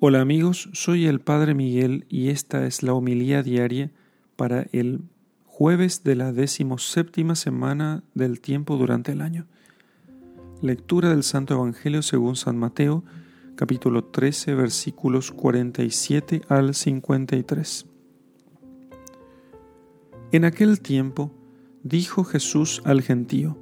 Hola amigos, soy el Padre Miguel y esta es la homilía diaria para el jueves de la decimoséptima semana del tiempo durante el año. Lectura del Santo Evangelio según San Mateo, capítulo 13, versículos 47 al 53. En aquel tiempo dijo Jesús al gentío,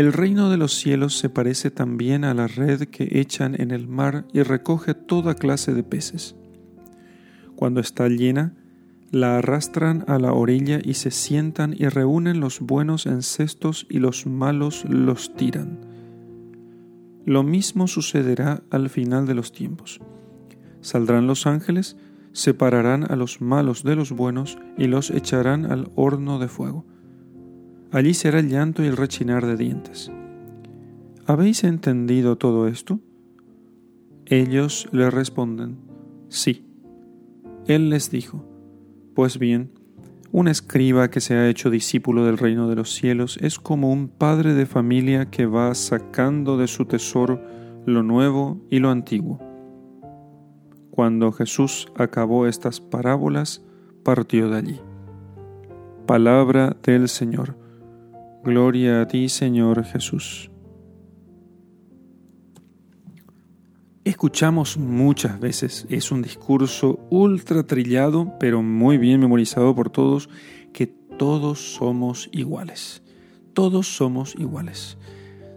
el reino de los cielos se parece también a la red que echan en el mar y recoge toda clase de peces. Cuando está llena, la arrastran a la orilla y se sientan y reúnen los buenos en cestos y los malos los tiran. Lo mismo sucederá al final de los tiempos. Saldrán los ángeles, separarán a los malos de los buenos y los echarán al horno de fuego. Allí será el llanto y el rechinar de dientes. ¿Habéis entendido todo esto? Ellos le responden, sí. Él les dijo, pues bien, un escriba que se ha hecho discípulo del reino de los cielos es como un padre de familia que va sacando de su tesoro lo nuevo y lo antiguo. Cuando Jesús acabó estas parábolas, partió de allí. Palabra del Señor. Gloria a ti, Señor Jesús. Escuchamos muchas veces, es un discurso ultra trillado, pero muy bien memorizado por todos, que todos somos iguales. Todos somos iguales.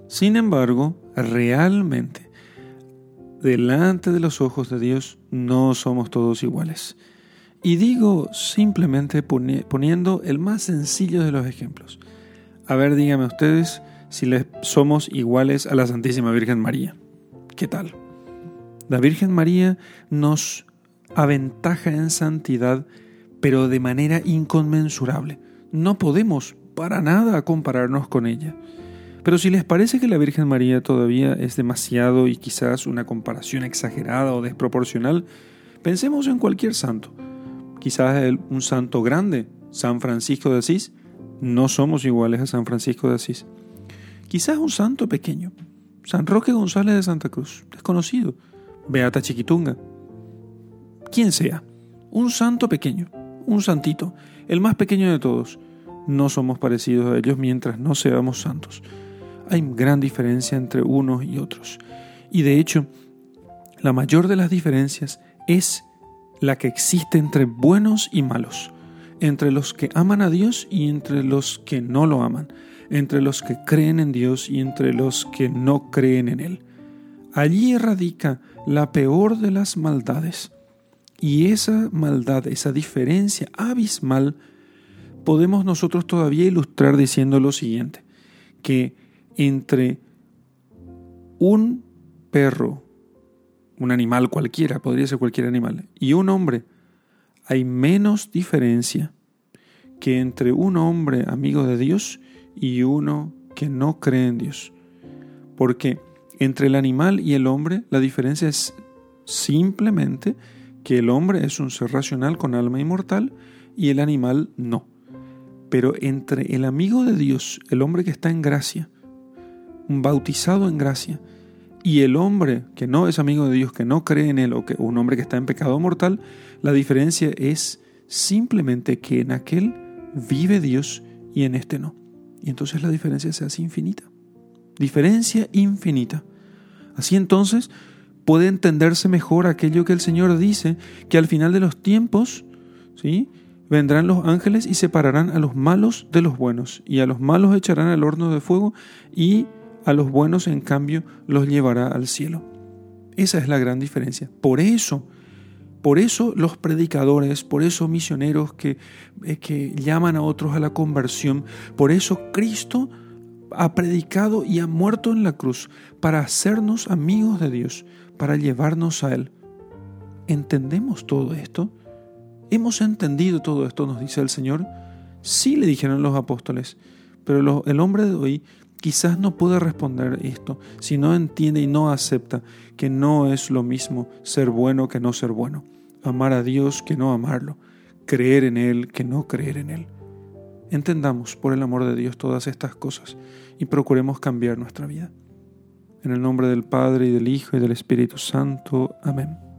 Sin embargo, realmente, delante de los ojos de Dios, no somos todos iguales. Y digo simplemente poniendo el más sencillo de los ejemplos. A ver, díganme ustedes si les somos iguales a la Santísima Virgen María. ¿Qué tal? La Virgen María nos aventaja en santidad, pero de manera inconmensurable. No podemos para nada compararnos con ella. Pero si les parece que la Virgen María todavía es demasiado y quizás una comparación exagerada o desproporcional, pensemos en cualquier santo. Quizás un santo grande, San Francisco de Asís, no somos iguales a San Francisco de Asís. Quizás un santo pequeño, San Roque González de Santa Cruz, desconocido, Beata Chiquitunga, quien sea, un santo pequeño, un santito, el más pequeño de todos. No somos parecidos a ellos mientras no seamos santos. Hay gran diferencia entre unos y otros. Y de hecho, la mayor de las diferencias es la que existe entre buenos y malos entre los que aman a Dios y entre los que no lo aman, entre los que creen en Dios y entre los que no creen en Él. Allí radica la peor de las maldades. Y esa maldad, esa diferencia abismal, podemos nosotros todavía ilustrar diciendo lo siguiente, que entre un perro, un animal cualquiera, podría ser cualquier animal, y un hombre, hay menos diferencia que entre un hombre amigo de Dios y uno que no cree en Dios. Porque entre el animal y el hombre la diferencia es simplemente que el hombre es un ser racional con alma inmortal y el animal no. Pero entre el amigo de Dios, el hombre que está en gracia, bautizado en gracia, y el hombre que no es amigo de Dios, que no cree en Él, o que un hombre que está en pecado mortal, la diferencia es simplemente que en aquel vive Dios y en este no. Y entonces la diferencia se hace infinita. Diferencia infinita. Así entonces puede entenderse mejor aquello que el Señor dice, que al final de los tiempos, ¿sí? vendrán los ángeles y separarán a los malos de los buenos, y a los malos echarán al horno de fuego, y a los buenos en cambio los llevará al cielo. Esa es la gran diferencia. Por eso, por eso los predicadores, por eso misioneros que, eh, que llaman a otros a la conversión, por eso Cristo ha predicado y ha muerto en la cruz para hacernos amigos de Dios, para llevarnos a Él. ¿Entendemos todo esto? ¿Hemos entendido todo esto? Nos dice el Señor. Sí le dijeron los apóstoles, pero el hombre de hoy quizás no puede responder esto si no entiende y no acepta que no es lo mismo ser bueno que no ser bueno, amar a Dios que no amarlo, creer en Él que no creer en Él. Entendamos por el amor de Dios todas estas cosas y procuremos cambiar nuestra vida. En el nombre del Padre y del Hijo y del Espíritu Santo. Amén.